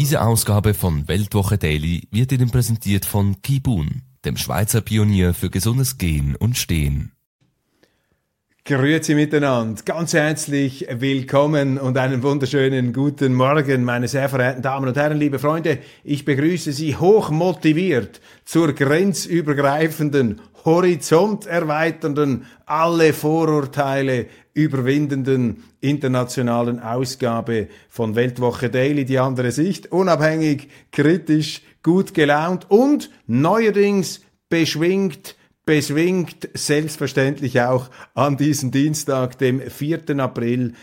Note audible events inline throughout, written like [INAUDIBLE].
Diese Ausgabe von Weltwoche Daily wird Ihnen präsentiert von Kibun, dem Schweizer Pionier für gesundes Gehen und Stehen. Grüezi miteinander, ganz herzlich willkommen und einen wunderschönen guten Morgen, meine sehr verehrten Damen und Herren, liebe Freunde. Ich begrüße Sie hoch motiviert zur grenzübergreifenden, horizonterweiternden, alle Vorurteile überwindenden internationalen Ausgabe von Weltwoche Daily, die andere Sicht, unabhängig, kritisch, gut gelaunt und neuerdings beschwingt, beschwingt selbstverständlich auch an diesem Dienstag, dem 4. April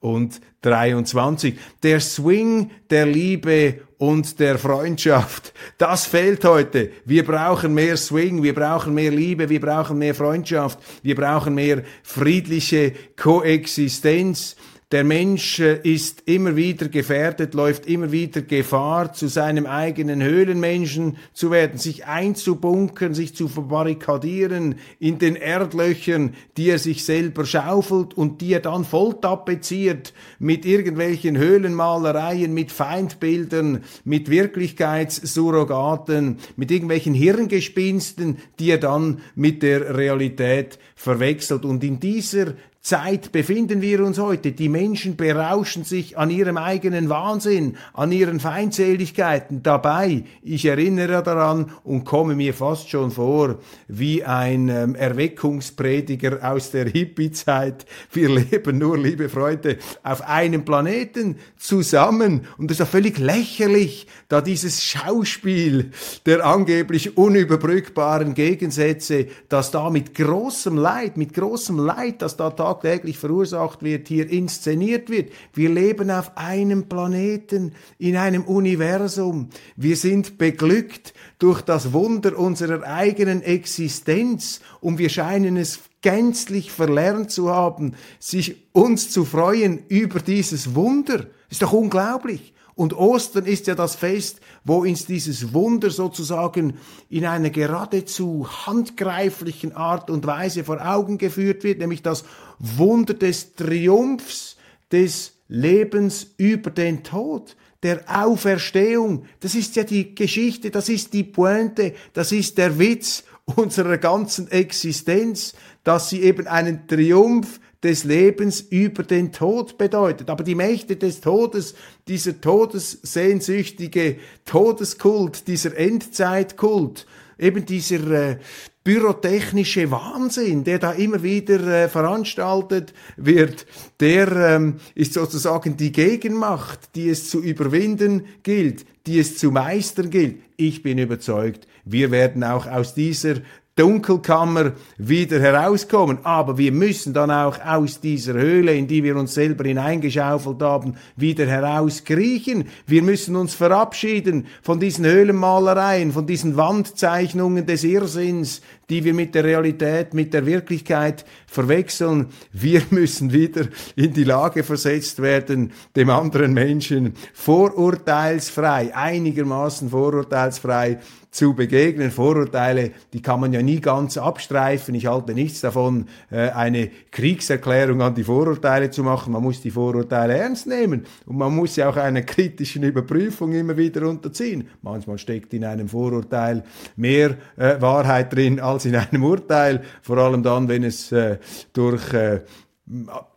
2023. Der Swing der Liebe und der Freundschaft. Das fehlt heute. Wir brauchen mehr Swing, wir brauchen mehr Liebe, wir brauchen mehr Freundschaft, wir brauchen mehr friedliche Koexistenz. Der Mensch äh, ist immer wieder gefährdet, läuft immer wieder Gefahr, zu seinem eigenen Höhlenmenschen zu werden, sich einzubunkern, sich zu verbarrikadieren in den Erdlöchern, die er sich selber schaufelt und die er dann volltapeziert mit irgendwelchen Höhlenmalereien, mit Feindbildern, mit Wirklichkeitssurrogaten, mit irgendwelchen Hirngespinsten, die er dann mit der Realität verwechselt. Und in dieser Zeit befinden wir uns heute. Die Menschen berauschen sich an ihrem eigenen Wahnsinn, an ihren Feindseligkeiten. Dabei, ich erinnere daran und komme mir fast schon vor wie ein ähm, Erweckungsprediger aus der Hippie-Zeit. Wir [LAUGHS] leben nur, liebe Freunde, auf einem Planeten zusammen. Und es ist doch völlig lächerlich, da dieses Schauspiel der angeblich unüberbrückbaren Gegensätze, das da mit großem Leid, mit großem Leid, das da tagtäglich verursacht wird, hier inszeniert wird. Wir leben auf einem Planeten, in einem Universum. Wir sind beglückt durch das Wunder unserer eigenen Existenz und wir scheinen es gänzlich verlernt zu haben, sich uns zu freuen über dieses Wunder. Ist doch unglaublich. Und Ostern ist ja das Fest, wo uns dieses Wunder sozusagen in einer geradezu handgreiflichen Art und Weise vor Augen geführt wird, nämlich das Wunder des Triumphs des Lebens über den Tod, der Auferstehung. Das ist ja die Geschichte, das ist die Pointe, das ist der Witz unserer ganzen Existenz, dass sie eben einen Triumph des Lebens über den Tod bedeutet. Aber die Mächte des Todes, dieser todessehnsüchtige Todeskult, dieser Endzeitkult, eben dieser äh, pyrotechnische Wahnsinn, der da immer wieder äh, veranstaltet wird, der ähm, ist sozusagen die Gegenmacht, die es zu überwinden gilt, die es zu meistern gilt. Ich bin überzeugt, wir werden auch aus dieser Dunkelkammer wieder herauskommen. Aber wir müssen dann auch aus dieser Höhle, in die wir uns selber hineingeschaufelt haben, wieder herauskriechen. Wir müssen uns verabschieden von diesen Höhlenmalereien, von diesen Wandzeichnungen des Irrsinns, die wir mit der Realität, mit der Wirklichkeit verwechseln. Wir [LAUGHS] müssen wieder in die Lage versetzt werden, dem anderen Menschen vorurteilsfrei, einigermaßen vorurteilsfrei zu begegnen. Vorurteile, die kann man ja nie ganz abstreifen. Ich halte nichts davon, äh, eine Kriegserklärung an die Vorurteile zu machen. Man muss die Vorurteile ernst nehmen und man muss sie auch einer kritischen Überprüfung immer wieder unterziehen. Manchmal steckt in einem Vorurteil mehr äh, Wahrheit drin als in einem Urteil, vor allem dann, wenn es äh, durch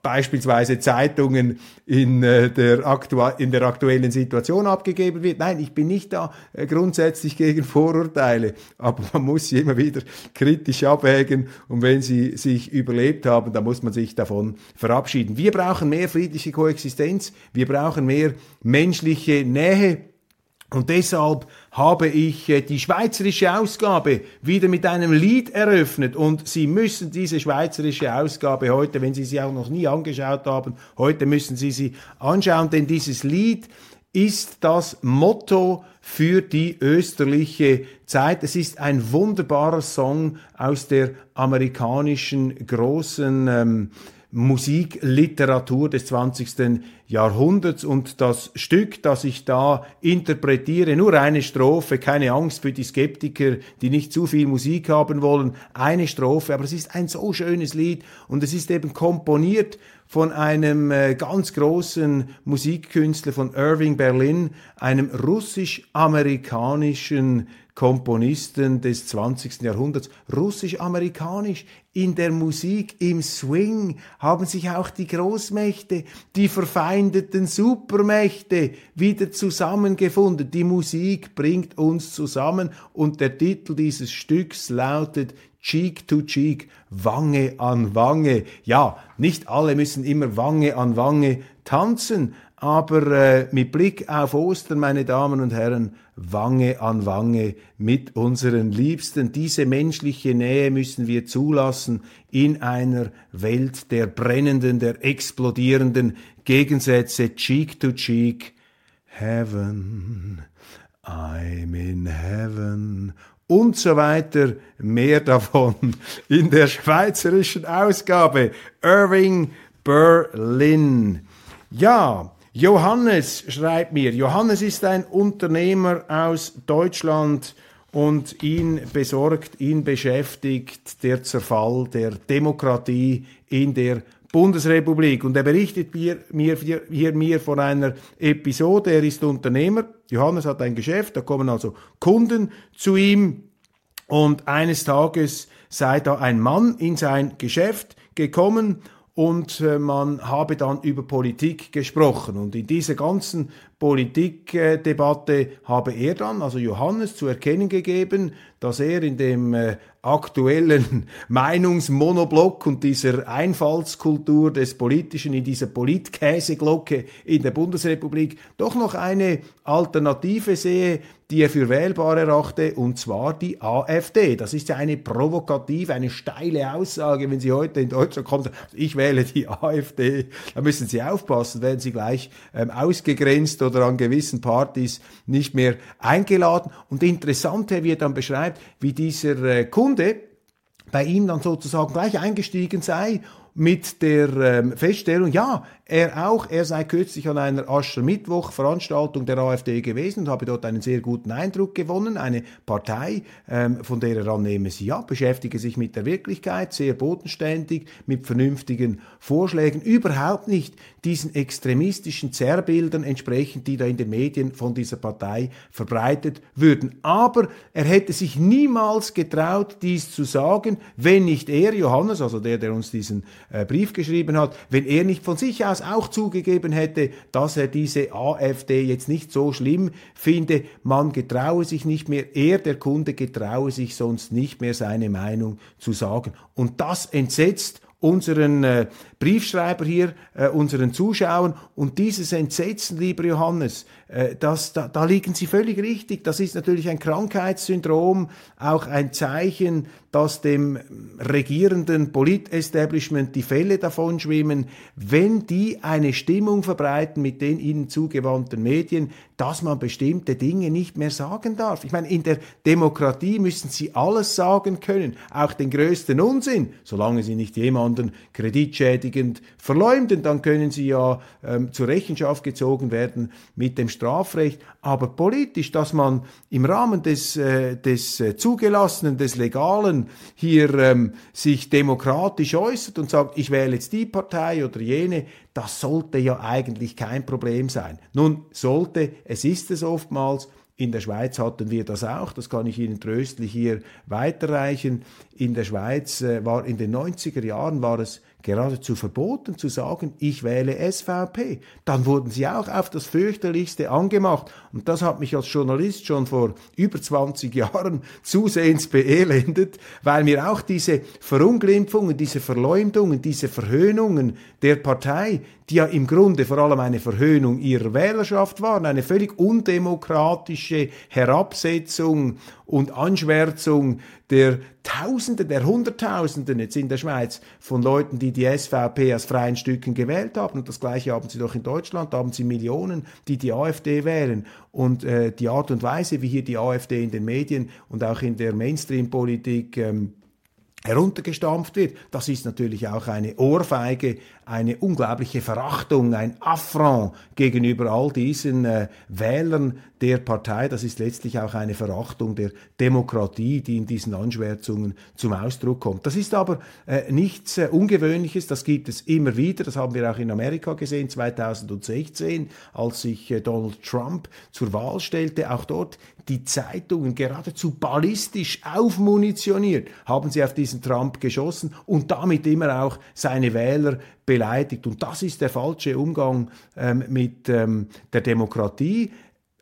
beispielsweise Zeitungen in, äh, der in der aktuellen Situation abgegeben wird. Nein, ich bin nicht da äh, grundsätzlich gegen Vorurteile, aber man muss sie immer wieder kritisch abwägen und wenn sie sich überlebt haben, dann muss man sich davon verabschieden. Wir brauchen mehr friedliche Koexistenz, wir brauchen mehr menschliche Nähe Und deshalb habe ich äh, die schweizerische Ausgabe wieder mit einem Lied eröffnet und Sie müssen diese schweizerische Ausgabe heute, wenn Sie sie auch noch nie angeschaut haben, heute müssen Sie sie anschauen, denn dieses Lied ist das Motto für die österliche Zeit. Es ist ein wunderbarer Song aus der amerikanischen großen ähm, Musikliteratur des 20. Jahrhunderts und das Stück, das ich da interpretiere, nur eine Strophe, keine Angst für die Skeptiker, die nicht zu viel Musik haben wollen, eine Strophe, aber es ist ein so schönes Lied und es ist eben komponiert von einem äh, ganz großen Musikkünstler von Irving Berlin, einem russisch-amerikanischen Komponisten des 20. Jahrhunderts, russisch-amerikanisch. In der Musik, im Swing haben sich auch die Großmächte, die verfeindeten Supermächte wieder zusammengefunden. Die Musik bringt uns zusammen und der Titel dieses Stücks lautet Cheek to Cheek, Wange an Wange. Ja, nicht alle müssen immer Wange an Wange tanzen, aber äh, mit Blick auf Ostern, meine Damen und Herren, Wange an Wange mit unseren Liebsten. Diese menschliche Nähe müssen wir zulassen in einer Welt der brennenden, der explodierenden Gegensätze, Cheek to Cheek. Heaven, I'm in heaven und so weiter. Mehr davon [LAUGHS] in der schweizerischen Ausgabe. Irving Berlin. Ja, Johannes schreibt mir, Johannes ist ein Unternehmer aus Deutschland und ihn besorgt, ihn beschäftigt der Zerfall der Demokratie in der Bundesrepublik. Und er berichtet mir, mir, hier mir von einer Episode, er ist Unternehmer, Johannes hat ein Geschäft, da kommen also Kunden zu ihm und eines Tages sei da ein Mann in sein Geschäft gekommen und äh, man habe dann über Politik gesprochen. Und in dieser ganzen Politikdebatte habe er dann, also Johannes, zu erkennen gegeben, dass er in dem äh, aktuellen [LAUGHS] Meinungsmonoblock und dieser Einfallskultur des Politischen, in dieser Politkäseglocke in der Bundesrepublik doch noch eine Alternative sehe, die er für wählbar erachte, und zwar die AfD. Das ist ja eine provokative, eine steile Aussage, wenn Sie heute in Deutschland kommen, ich wähle die AfD, da müssen Sie aufpassen, werden Sie gleich ähm, ausgegrenzt oder an gewissen Partys nicht mehr eingeladen. Und interessant, wie er dann beschreibt, wie dieser äh, Kunde bei ihm dann sozusagen gleich eingestiegen sei mit der ähm, Feststellung, ja, er auch, er sei kürzlich an einer Aschermittwoch-Veranstaltung der AfD gewesen und habe dort einen sehr guten Eindruck gewonnen. Eine Partei, ähm, von der er annehme sie ja, beschäftige sich mit der Wirklichkeit, sehr bodenständig, mit vernünftigen Vorschlägen, überhaupt nicht diesen extremistischen Zerrbildern entsprechend, die da in den Medien von dieser Partei verbreitet würden. Aber er hätte sich niemals getraut, dies zu sagen, wenn nicht er, Johannes, also der, der uns diesen äh, Brief geschrieben hat, wenn er nicht von sich aus auch zugegeben hätte, dass er diese AfD jetzt nicht so schlimm finde, man getraue sich nicht mehr, er, der Kunde, getraue sich sonst nicht mehr seine Meinung zu sagen. Und das entsetzt unseren äh, Briefschreiber hier, äh, unseren Zuschauern. Und dieses Entsetzen, lieber Johannes, äh, das, da, da liegen Sie völlig richtig. Das ist natürlich ein Krankheitssyndrom, auch ein Zeichen, dass dem regierenden Politestablishment die Fälle davon schwimmen, wenn die eine Stimmung verbreiten mit den ihnen zugewandten Medien, dass man bestimmte Dinge nicht mehr sagen darf. Ich meine, in der Demokratie müssen sie alles sagen können, auch den größten Unsinn, solange sie nicht jemanden kreditschädigend verleumden, dann können sie ja ähm, zur Rechenschaft gezogen werden mit dem Strafrecht, aber politisch, dass man im Rahmen des, äh, des äh, Zugelassenen, des Legalen hier ähm, sich demokratisch äußert und sagt, ich wähle jetzt die Partei oder jene, das sollte ja eigentlich kein Problem sein. Nun sollte, es ist es oftmals, in der Schweiz hatten wir das auch, das kann ich Ihnen tröstlich hier weiterreichen. In der Schweiz äh, war in den 90er Jahren war es geradezu verboten zu sagen, ich wähle SVP. Dann wurden sie auch auf das fürchterlichste angemacht. Und das hat mich als Journalist schon vor über 20 Jahren [LAUGHS] zusehends beelendet, weil mir auch diese Verunglimpfungen, diese Verleumdungen, diese Verhöhnungen der Partei, die ja im Grunde vor allem eine Verhöhnung ihrer Wählerschaft waren, eine völlig undemokratische Herabsetzung und Anschwärzung der Tausenden, der Hunderttausenden jetzt in der Schweiz von Leuten, die die SVP aus freien Stücken gewählt haben. Und das Gleiche haben sie doch in Deutschland, da haben sie Millionen, die die AfD wählen. Und äh, die Art und Weise, wie hier die AfD in den Medien und auch in der Mainstream-Politik ähm, heruntergestampft wird. Das ist natürlich auch eine Ohrfeige, eine unglaubliche Verachtung, ein Affront gegenüber all diesen äh, Wählern der Partei. Das ist letztlich auch eine Verachtung der Demokratie, die in diesen Anschwärzungen zum Ausdruck kommt. Das ist aber äh, nichts äh, Ungewöhnliches, das gibt es immer wieder. Das haben wir auch in Amerika gesehen, 2016, als sich äh, Donald Trump zur Wahl stellte. Auch dort die Zeitungen geradezu ballistisch aufmunitioniert, haben sie auf diesen Trump geschossen und damit immer auch seine Wähler beleidigt. Und das ist der falsche Umgang ähm, mit ähm, der Demokratie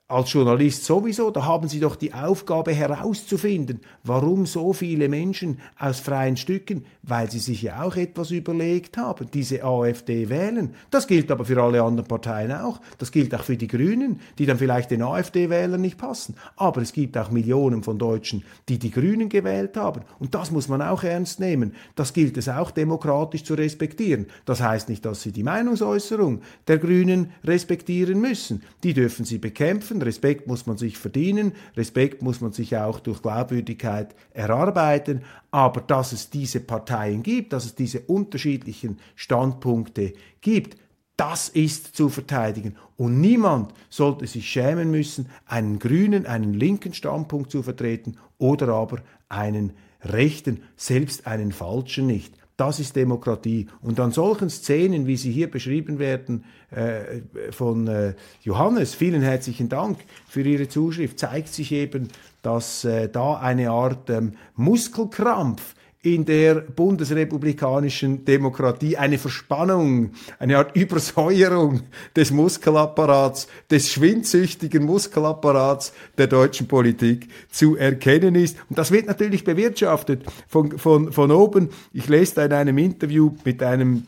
als Journalist sowieso, da haben Sie doch die Aufgabe herauszufinden, warum so viele Menschen aus freien Stücken, weil sie sich ja auch etwas überlegt haben, diese AfD wählen. Das gilt aber für alle anderen Parteien auch. Das gilt auch für die Grünen, die dann vielleicht den AfD-Wählern nicht passen. Aber es gibt auch Millionen von Deutschen, die die Grünen gewählt haben. Und das muss man auch ernst nehmen. Das gilt es auch demokratisch zu respektieren. Das heißt nicht, dass Sie die Meinungsäußerung der Grünen respektieren müssen. Die dürfen Sie bekämpfen Respekt muss man sich verdienen, Respekt muss man sich auch durch Glaubwürdigkeit erarbeiten, aber dass es diese Parteien gibt, dass es diese unterschiedlichen Standpunkte gibt, das ist zu verteidigen. Und niemand sollte sich schämen müssen, einen grünen, einen linken Standpunkt zu vertreten oder aber einen rechten, selbst einen falschen nicht. Das ist Demokratie. Und an solchen Szenen, wie sie hier beschrieben werden äh, von äh, Johannes, vielen herzlichen Dank für Ihre Zuschrift, zeigt sich eben, dass äh, da eine Art ähm, Muskelkrampf in der bundesrepublikanischen Demokratie eine Verspannung, eine Art Übersäuerung des Muskelapparats, des schwindsüchtigen Muskelapparats der deutschen Politik zu erkennen ist. Und das wird natürlich bewirtschaftet von, von, von oben. Ich lese da in einem Interview mit einem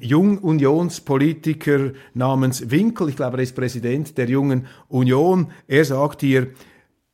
Jung-Unionspolitiker namens Winkel, ich glaube, er ist Präsident der Jungen Union. Er sagt hier,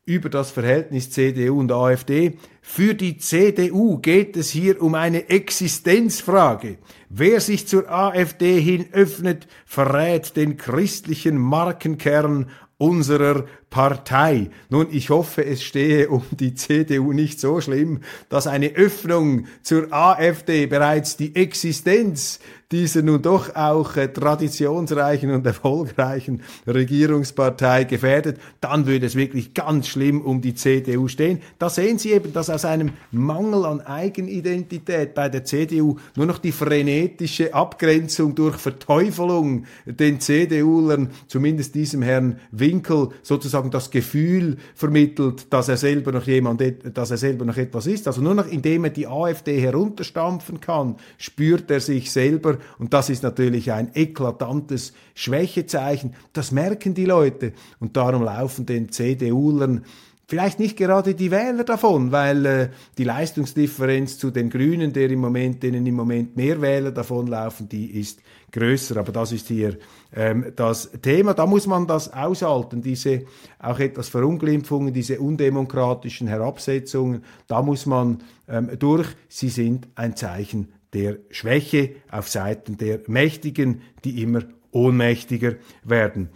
über das Verhältnis CDU und AfD. Für die CDU geht es hier um eine Existenzfrage. Wer sich zur AfD hin öffnet, verrät den christlichen Markenkern unserer Partei. Nun, ich hoffe, es stehe um die CDU nicht so schlimm, dass eine Öffnung zur AfD bereits die Existenz dieser nun doch auch äh, traditionsreichen und erfolgreichen Regierungspartei gefährdet, dann würde es wirklich ganz schlimm um die CDU stehen. Da sehen Sie eben, dass aus einem Mangel an Eigenidentität bei der CDU nur noch die frenetische Abgrenzung durch Verteufelung den CDUlern, zumindest diesem Herrn Winkel, sozusagen das Gefühl vermittelt, dass er selber noch jemand, dass er selber noch etwas ist. Also nur noch indem er die AfD herunterstampfen kann, spürt er sich selber und das ist natürlich ein eklatantes Schwächezeichen. Das merken die Leute. Und darum laufen den CDUlern vielleicht nicht gerade die Wähler davon, weil äh, die Leistungsdifferenz zu den Grünen, der im Moment, denen im Moment mehr Wähler davonlaufen, die ist größer. Aber das ist hier ähm, das Thema. Da muss man das aushalten, diese auch etwas Verunglimpfungen, diese undemokratischen Herabsetzungen. Da muss man ähm, durch. Sie sind ein Zeichen der Schwäche auf Seiten der Mächtigen, die immer ohnmächtiger werden.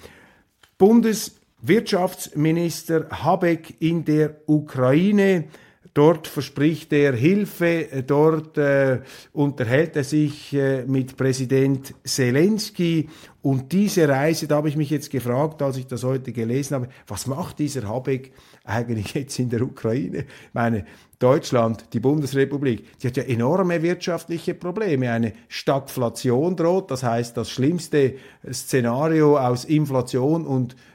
Bundeswirtschaftsminister Habeck in der Ukraine. Dort verspricht er Hilfe, dort äh, unterhält er sich äh, mit Präsident Zelensky und diese Reise, da habe ich mich jetzt gefragt, als ich das heute gelesen habe, was macht dieser Habeck eigentlich [LAUGHS] jetzt in der Ukraine? Ich meine, Deutschland, die Bundesrepublik, die hat ja enorme wirtschaftliche Probleme. Eine Stagflation droht, das heißt das schlimmste Szenario aus Inflation und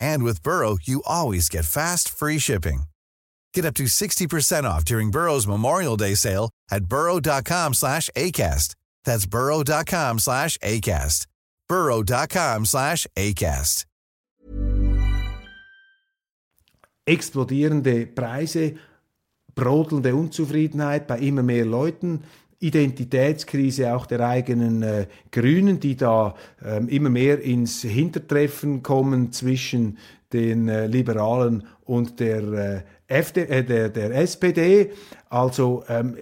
And with Burrow, you always get fast, free shipping. Get up to 60% off during Burrow's Memorial Day sale at burrow.com slash ACAST. That's burrow.com slash ACAST. burrow.com slash ACAST. Explodierende Preise, brodelnde Unzufriedenheit bei immer mehr Leuten, Identitätskrise auch der eigenen äh, Grünen, die da äh, immer mehr ins Hintertreffen kommen zwischen den äh, Liberalen und der, äh, FD, äh, der, der SPD. Also ähm,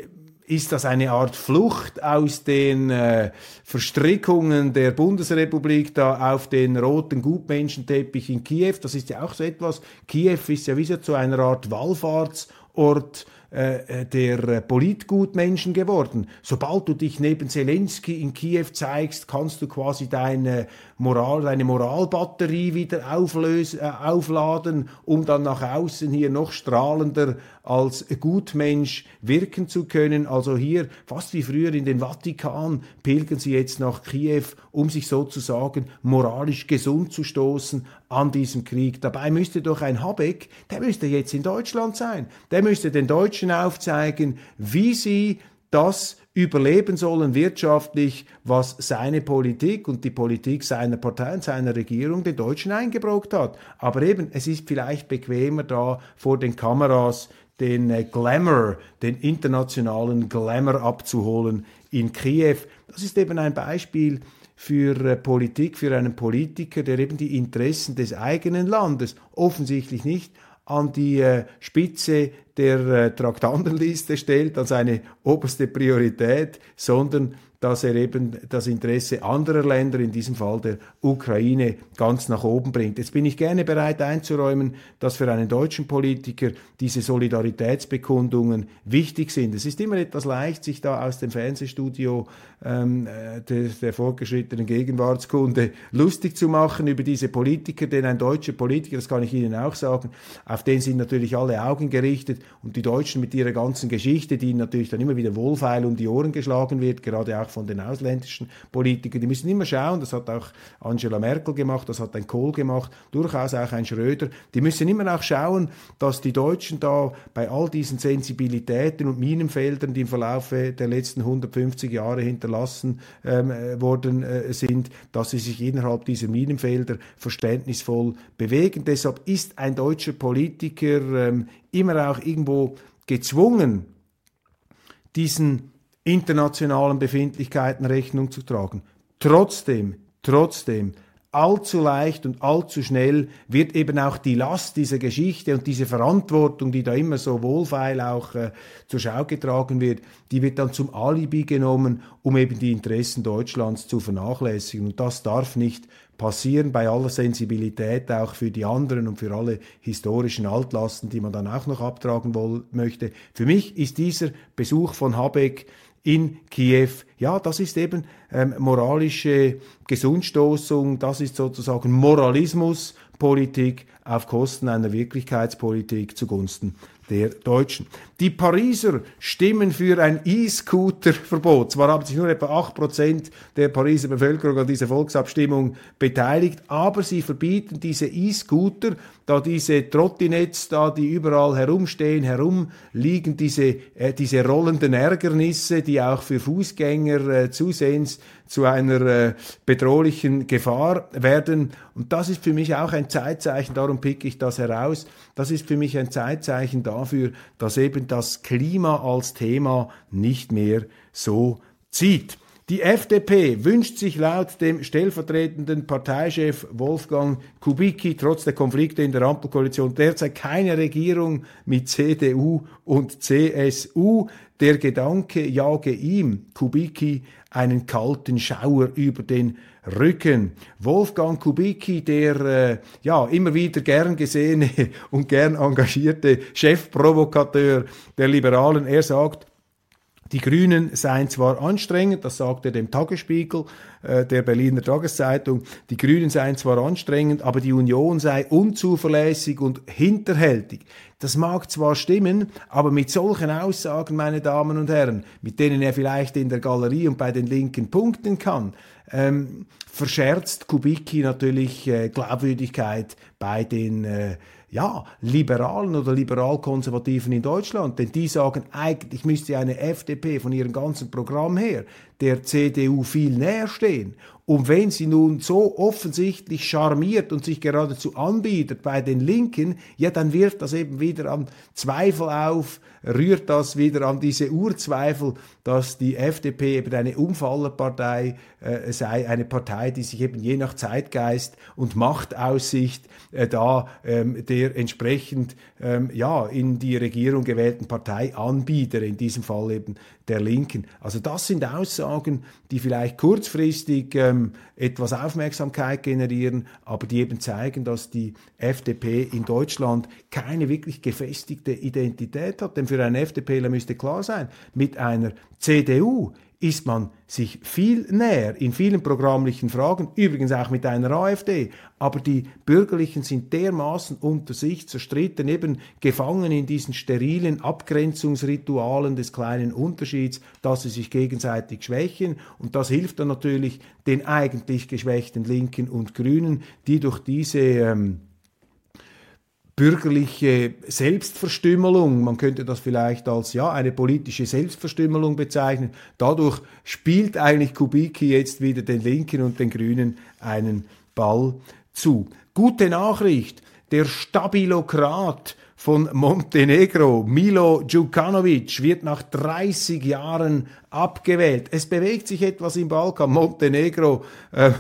ist das eine Art Flucht aus den äh, Verstrickungen der Bundesrepublik da auf den roten Gutmenschenteppich in Kiew? Das ist ja auch so etwas. Kiew ist ja wie so zu einer Art Wallfahrtsort äh, äh, der äh, Politgutmenschen geworden. Sobald du dich neben Zelensky in Kiew zeigst, kannst du quasi deine Moral, deine Moralbatterie wieder auflösen, äh, aufladen, um dann nach außen hier noch strahlender als Gutmensch wirken zu können. Also hier, fast wie früher in den Vatikan, pilgern sie jetzt nach Kiew, um sich sozusagen moralisch gesund zu stoßen an diesem Krieg. Dabei müsste doch ein Habeck, der müsste jetzt in Deutschland sein. Der müsste den Deutschen aufzeigen, wie sie das überleben sollen wirtschaftlich, was seine Politik und die Politik seiner Partei und seiner Regierung den Deutschen eingebrockt hat. Aber eben, es ist vielleicht bequemer da vor den Kameras den äh, Glamour, den internationalen Glamour abzuholen in Kiew. Das ist eben ein Beispiel für äh, Politik, für einen Politiker, der eben die Interessen des eigenen Landes offensichtlich nicht an die äh, Spitze der Traktandenliste stellt, als eine oberste Priorität, sondern dass er eben das Interesse anderer Länder, in diesem Fall der Ukraine, ganz nach oben bringt. Jetzt bin ich gerne bereit einzuräumen, dass für einen deutschen Politiker diese Solidaritätsbekundungen wichtig sind. Es ist immer etwas leicht, sich da aus dem Fernsehstudio ähm, äh, der, der fortgeschrittenen Gegenwartskunde lustig zu machen über diese Politiker, denn ein deutscher Politiker, das kann ich Ihnen auch sagen, auf den sind natürlich alle Augen gerichtet und die Deutschen mit ihrer ganzen Geschichte, die ihnen natürlich dann immer wieder wohlfeil um die Ohren geschlagen wird, gerade auch von den ausländischen Politikern. Die müssen immer schauen, das hat auch Angela Merkel gemacht, das hat ein Kohl gemacht, durchaus auch ein Schröder. Die müssen immer auch schauen, dass die Deutschen da bei all diesen Sensibilitäten und Minenfeldern, die im Verlaufe der letzten 150 Jahre hinterlassen ähm, äh, worden äh, sind, dass sie sich innerhalb dieser Minenfelder verständnisvoll bewegen. Deshalb ist ein deutscher Politiker ähm, immer auch irgendwo gezwungen, diesen internationalen Befindlichkeiten Rechnung zu tragen. Trotzdem, trotzdem, allzu leicht und allzu schnell wird eben auch die Last dieser Geschichte und diese Verantwortung, die da immer so wohlfeil auch äh, zur Schau getragen wird, die wird dann zum Alibi genommen, um eben die Interessen Deutschlands zu vernachlässigen. Und das darf nicht passieren bei aller Sensibilität auch für die anderen und für alle historischen Altlasten, die man dann auch noch abtragen wollen möchte. Für mich ist dieser Besuch von Habeck in Kiew. Ja, das ist eben ähm, moralische Gesundstoßung, das ist sozusagen Moralismuspolitik auf Kosten einer Wirklichkeitspolitik zugunsten der Deutschen. Die Pariser stimmen für ein E-Scooter-Verbot. Zwar haben sich nur etwa 8% der Pariser Bevölkerung an dieser Volksabstimmung beteiligt, aber sie verbieten diese E-Scooter, da diese Trottinetts da, die überall herumstehen, herumliegen, diese, äh, diese rollenden Ärgernisse, die auch für Fußgänger äh, zusehends zu einer äh, bedrohlichen Gefahr werden. Und das ist für mich auch ein Zeitzeichen, darum picke ich das heraus, das ist für mich ein Zeitzeichen dafür, dass eben das Klima als Thema nicht mehr so zieht. Die FDP wünscht sich laut dem stellvertretenden Parteichef Wolfgang Kubicki trotz der Konflikte in der Ampelkoalition derzeit keine Regierung mit CDU und CSU. Der Gedanke jage ihm, Kubicki, einen kalten Schauer über den Rücken. Wolfgang Kubicki, der äh, ja immer wieder gern gesehene [LAUGHS] und gern engagierte Chefprovokateur der Liberalen, er sagt, die Grünen seien zwar anstrengend, das sagt er dem Tagesspiegel, äh, der Berliner Tageszeitung, die Grünen seien zwar anstrengend, aber die Union sei unzuverlässig und hinterhältig. Das mag zwar stimmen, aber mit solchen Aussagen, meine Damen und Herren, mit denen er vielleicht in der Galerie und bei den Linken punkten kann, ähm, verscherzt Kubicki natürlich äh, Glaubwürdigkeit bei den äh, ja, Liberalen oder Liberal-Konservativen in Deutschland, denn die sagen, eigentlich müsste eine FDP von ihrem ganzen Programm her der CDU viel näher stehen. Und wenn sie nun so offensichtlich charmiert und sich geradezu anbietet bei den Linken, ja, dann wirft das eben wieder an Zweifel auf, rührt das wieder an diese Urzweifel, dass die FDP eben eine Umfallerpartei äh, sei, eine Partei, die sich eben je nach Zeitgeist und Machtaussicht äh, da ähm, der entsprechend ähm, ja in die Regierung gewählten Partei anbietet, in diesem Fall eben der Linken. Also das sind Aussagen, die vielleicht kurzfristig ähm, etwas Aufmerksamkeit generieren, aber die eben zeigen, dass die FDP in Deutschland keine wirklich gefestigte Identität hat. Denn für einen FDPler müsste klar sein, mit einer CDU ist man sich viel näher in vielen programmlichen Fragen, übrigens auch mit einer AfD. Aber die Bürgerlichen sind dermaßen unter sich zerstritten, eben gefangen in diesen sterilen Abgrenzungsritualen des kleinen Unterschieds, dass sie sich gegenseitig schwächen. Und das hilft dann natürlich den eigentlich geschwächten Linken und Grünen, die durch diese ähm, bürgerliche Selbstverstümmelung, man könnte das vielleicht als ja eine politische Selbstverstümmelung bezeichnen. Dadurch spielt eigentlich Kubicki jetzt wieder den Linken und den Grünen einen Ball zu. Gute Nachricht, der Stabilokrat von Montenegro, Milo Djukanovic, wird nach 30 Jahren abgewählt. Es bewegt sich etwas im Balkan. Montenegro, äh,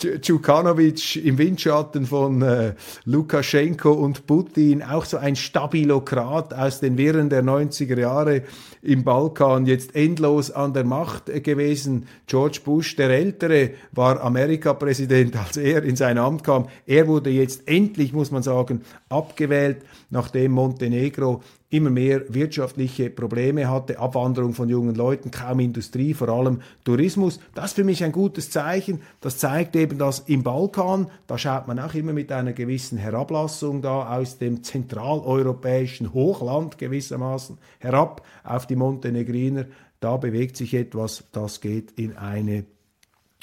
Djukanovic im Windschatten von äh, Lukaschenko und Putin, auch so ein Stabilokrat aus den Wirren der 90er Jahre im Balkan, jetzt endlos an der Macht äh, gewesen. George Bush, der Ältere, war Amerikapräsident, [LAUGHS] als er in sein Amt kam. Er wurde jetzt endlich, muss man sagen, abgewählt, nachdem Montenegro immer mehr wirtschaftliche Probleme hatte, Abwanderung von jungen Leuten, kaum Industrie, vor allem Tourismus. Das ist für mich ein gutes Zeichen. Das zeigt eben, dass im Balkan, da schaut man auch immer mit einer gewissen Herablassung da aus dem zentraleuropäischen Hochland gewissermaßen herab auf die Montenegriner. Da bewegt sich etwas, das geht in eine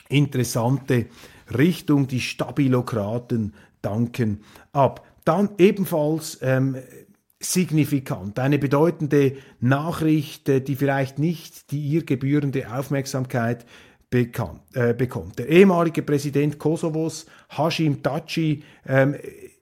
interessante Richtung. Die Stabilokraten danken ab. Dann ebenfalls ähm, signifikant, eine bedeutende Nachricht, äh, die vielleicht nicht die ihr gebührende Aufmerksamkeit bekannt, äh, bekommt. Der ehemalige Präsident Kosovos, Hashim Taci, ähm,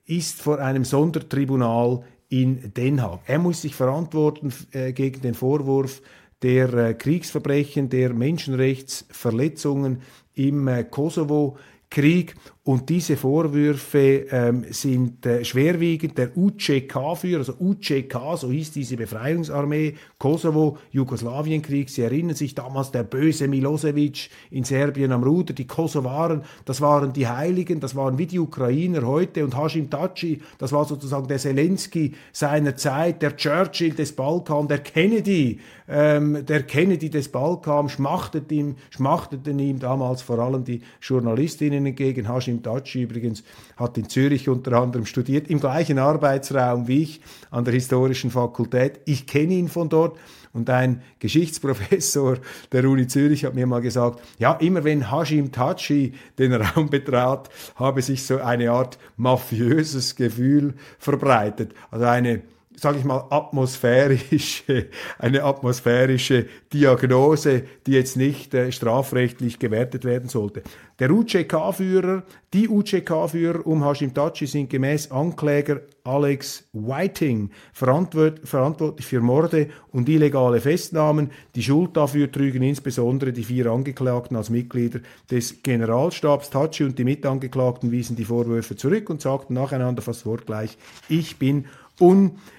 ist vor einem Sondertribunal in Den Haag. Er muss sich verantworten äh, gegen den Vorwurf der äh, Kriegsverbrechen, der Menschenrechtsverletzungen im äh, Kosovo Krieg und diese Vorwürfe ähm, sind äh, schwerwiegend. Der UCK-Führer, also UCK, so hieß diese Befreiungsarmee, Kosovo, Jugoslawienkrieg. Sie erinnern sich damals der böse Milosevic in Serbien am Ruder. Die Kosovaren, das waren die Heiligen, das waren wie die Ukrainer heute. Und Hashim Taci, das war sozusagen der Zelensky seiner Zeit, der Churchill des Balkan, der Kennedy, ähm, der Kennedy des Balkan, schmachteten ihm, schmachteten ihm damals vor allem die Journalistinnen entgegen. Hashim Hakim Taci übrigens hat in Zürich unter anderem studiert, im gleichen Arbeitsraum wie ich an der Historischen Fakultät. Ich kenne ihn von dort. Und ein Geschichtsprofessor der Uni Zürich hat mir mal gesagt, ja, immer wenn Hashim Taci den Raum betrat, habe sich so eine Art mafiöses Gefühl verbreitet. Also eine sage ich mal, atmosphärische, [LAUGHS] eine atmosphärische Diagnose, die jetzt nicht äh, strafrechtlich gewertet werden sollte. Der UCK-Führer, die UCK-Führer um Hashim Tachi sind gemäß Ankläger Alex Whiting verantwort verantwortlich für Morde und illegale Festnahmen. Die Schuld dafür trügen insbesondere die vier Angeklagten als Mitglieder des Generalstabs. Tachi und die Mitangeklagten wiesen die Vorwürfe zurück und sagten nacheinander fast wortgleich, ich bin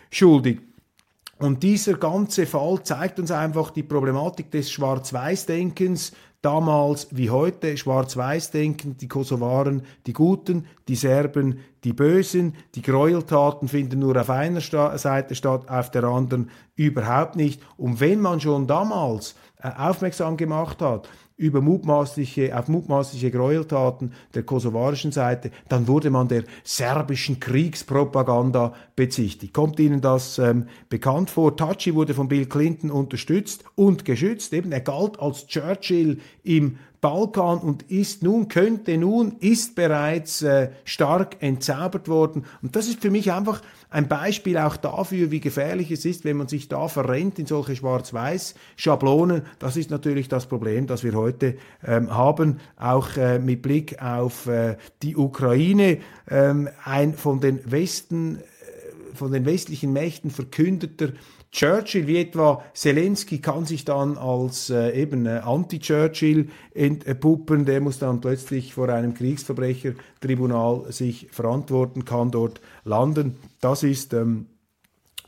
unschuldig. Und dieser ganze Fall zeigt uns einfach die Problematik des Schwarz-Weiß-Denkens, damals wie heute, Schwarz-Weiß-Denken, die Kosovaren die Guten, die Serben die Bösen, die Gräueltaten finden nur auf einer Seite statt, auf der anderen überhaupt nicht. Und wenn man schon damals äh, aufmerksam gemacht hat, über mutmaßliche, auf mutmaßliche Gräueltaten der kosovarischen Seite, dann wurde man der serbischen Kriegspropaganda bezichtigt. Kommt Ihnen das ähm, bekannt vor? Taci wurde von Bill Clinton unterstützt und geschützt. Eben, er galt als Churchill im Balkan und ist nun, könnte nun, ist bereits äh, stark entzaubert worden. Und das ist für mich einfach ein Beispiel auch dafür, wie gefährlich es ist, wenn man sich da verrennt in solche Schwarz-Weiß-Schablonen. Das ist natürlich das Problem, das wir heute ähm, haben, auch äh, mit Blick auf äh, die Ukraine. Ähm, ein von den Westen, äh, von den westlichen Mächten verkündeter Churchill wie etwa Zelensky kann sich dann als äh, eben äh, Anti-Churchill entpuppen, der muss dann plötzlich vor einem Kriegsverbrechertribunal sich verantworten, kann dort landen. Das ist ähm,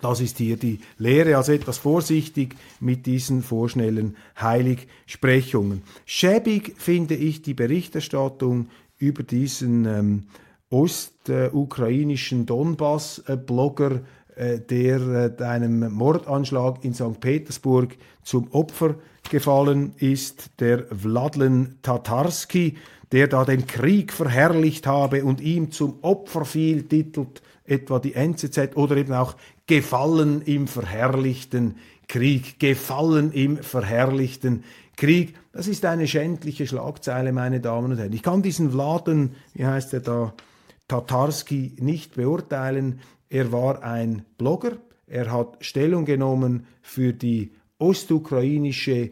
das ist hier die Lehre, also etwas vorsichtig mit diesen vorschnellen Heiligsprechungen. Schäbig finde ich die Berichterstattung über diesen ähm, ostukrainischen Donbass-Blogger äh, der äh, einem Mordanschlag in St. Petersburg zum Opfer gefallen ist, der Vladlen Tatarski, der da den Krieg verherrlicht habe und ihm zum Opfer fiel, titelt etwa die NZZ oder eben auch Gefallen im verherrlichten Krieg, Gefallen im verherrlichten Krieg. Das ist eine schändliche Schlagzeile, meine Damen und Herren. Ich kann diesen Vladen, wie heißt er da, Tatarski nicht beurteilen. Er war ein Blogger, er hat Stellung genommen für die ostukrainische,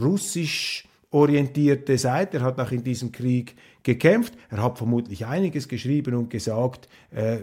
russisch orientierte Seite. Er hat auch in diesem Krieg gekämpft. Er hat vermutlich einiges geschrieben und gesagt, äh,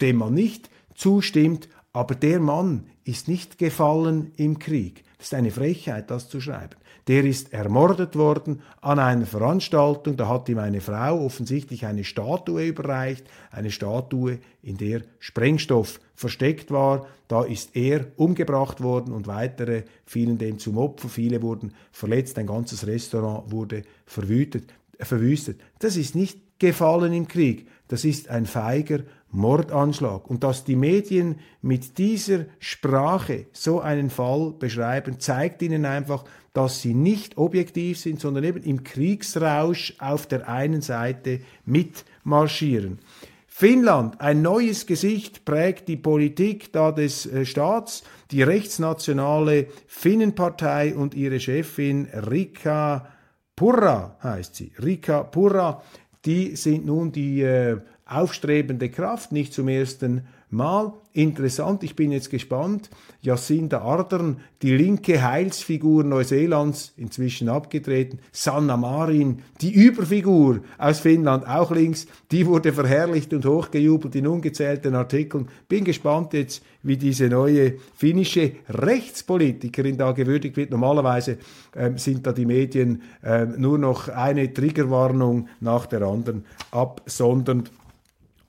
dem man nicht zustimmt. Aber der Mann ist nicht gefallen im Krieg. Das ist eine Frechheit, das zu schreiben der ist ermordet worden an einer Veranstaltung. Da hat ihm eine Frau offensichtlich eine Statue überreicht, eine Statue, in der Sprengstoff versteckt war. Da ist er umgebracht worden und weitere fielen dem zum Opfer. Viele wurden verletzt. Ein ganzes Restaurant wurde verwütet, verwüstet. Das ist nicht gefallen im Krieg. Das ist ein feiger Mordanschlag. Und dass die Medien mit dieser Sprache so einen Fall beschreiben, zeigt ihnen einfach, dass sie nicht objektiv sind, sondern eben im Kriegsrausch auf der einen Seite mitmarschieren. Finnland, ein neues Gesicht prägt die Politik da des äh, Staats. Die rechtsnationale Finnenpartei und ihre Chefin Rika Purra heißt sie. Rika Purra, die sind nun die äh, aufstrebende Kraft, nicht zum ersten Mal. Interessant, ich bin jetzt gespannt. Jacinda Ardern, die linke Heilsfigur Neuseelands, inzwischen abgetreten. Sanna Marin, die Überfigur aus Finnland, auch links, die wurde verherrlicht und hochgejubelt in ungezählten Artikeln. Bin gespannt jetzt, wie diese neue finnische Rechtspolitikerin da gewürdigt wird. Normalerweise ähm, sind da die Medien ähm, nur noch eine Triggerwarnung nach der anderen absondernd.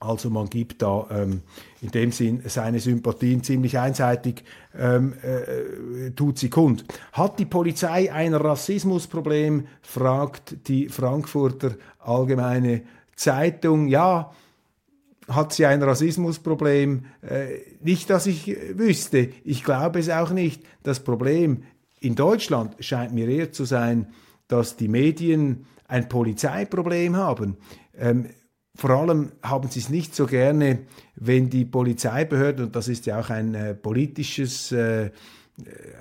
Also man gibt da ähm, in dem Sinn seine Sympathien ziemlich einseitig, ähm, äh, tut sie kund. Hat die Polizei ein Rassismusproblem, fragt die Frankfurter Allgemeine Zeitung. Ja, hat sie ein Rassismusproblem? Äh, nicht, dass ich wüsste. Ich glaube es auch nicht. Das Problem in Deutschland scheint mir eher zu sein, dass die Medien ein Polizeiproblem haben. Ähm, vor allem haben sie es nicht so gerne, wenn die Polizeibehörden, und das ist ja auch ein äh, politisches, äh,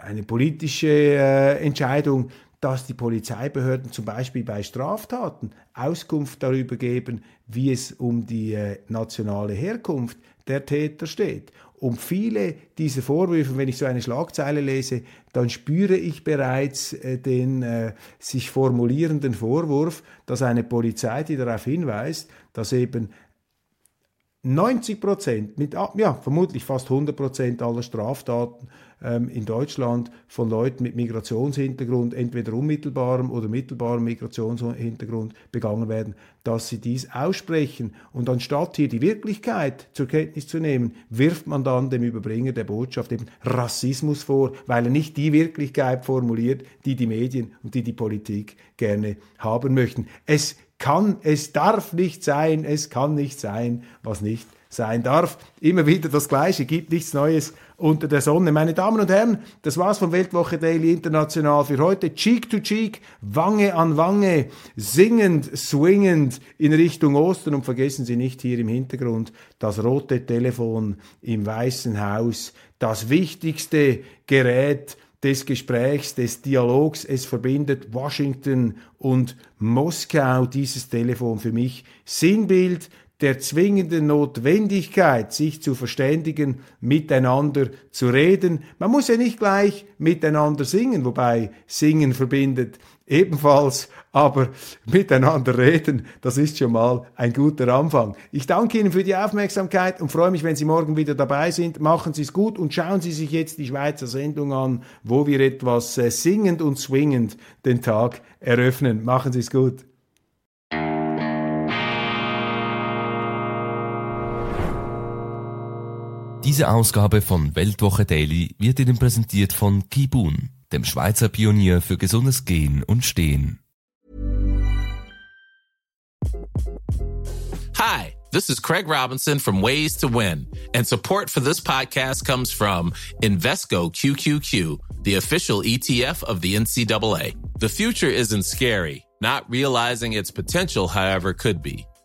eine politische äh, Entscheidung, dass die Polizeibehörden zum Beispiel bei Straftaten Auskunft darüber geben, wie es um die äh, nationale Herkunft der Täter steht. Und viele dieser Vorwürfe, wenn ich so eine Schlagzeile lese, dann spüre ich bereits äh, den äh, sich formulierenden Vorwurf, dass eine Polizei, die darauf hinweist, dass eben 90 Prozent, ja, vermutlich fast 100 Prozent aller Straftaten ähm, in Deutschland von Leuten mit Migrationshintergrund, entweder unmittelbarem oder mittelbarem Migrationshintergrund begangen werden, dass sie dies aussprechen. Und anstatt hier die Wirklichkeit zur Kenntnis zu nehmen, wirft man dann dem Überbringer der Botschaft eben Rassismus vor, weil er nicht die Wirklichkeit formuliert, die die Medien und die die Politik gerne haben möchten. Es kann, es darf nicht sein, es kann nicht sein, was nicht sein darf. Immer wieder das Gleiche, gibt nichts Neues unter der Sonne. Meine Damen und Herren, das war's von Weltwoche Daily International für heute. Cheek to Cheek, Wange an Wange, singend, swingend in Richtung Osten und vergessen Sie nicht hier im Hintergrund das rote Telefon im Weißen Haus, das wichtigste Gerät des Gesprächs, des Dialogs. Es verbindet Washington und Moskau, dieses Telefon für mich Sinnbild der zwingenden Notwendigkeit, sich zu verständigen, miteinander zu reden. Man muss ja nicht gleich miteinander singen, wobei Singen verbindet ebenfalls, aber miteinander reden, das ist schon mal ein guter Anfang. Ich danke Ihnen für die Aufmerksamkeit und freue mich, wenn Sie morgen wieder dabei sind. Machen Sie es gut und schauen Sie sich jetzt die Schweizer Sendung an, wo wir etwas äh, singend und swingend den Tag eröffnen. Machen Sie es gut. Diese Ausgabe von Weltwoche Daily wird Ihnen präsentiert von Kibun dem Schweizer Pionier für gesundes Gehen und Stehen. Hi, this is Craig Robinson from Ways to Win, and support for this podcast comes from Invesco QQQ, the official ETF of the NCAA. The future isn't scary. Not realizing its potential, however, could be.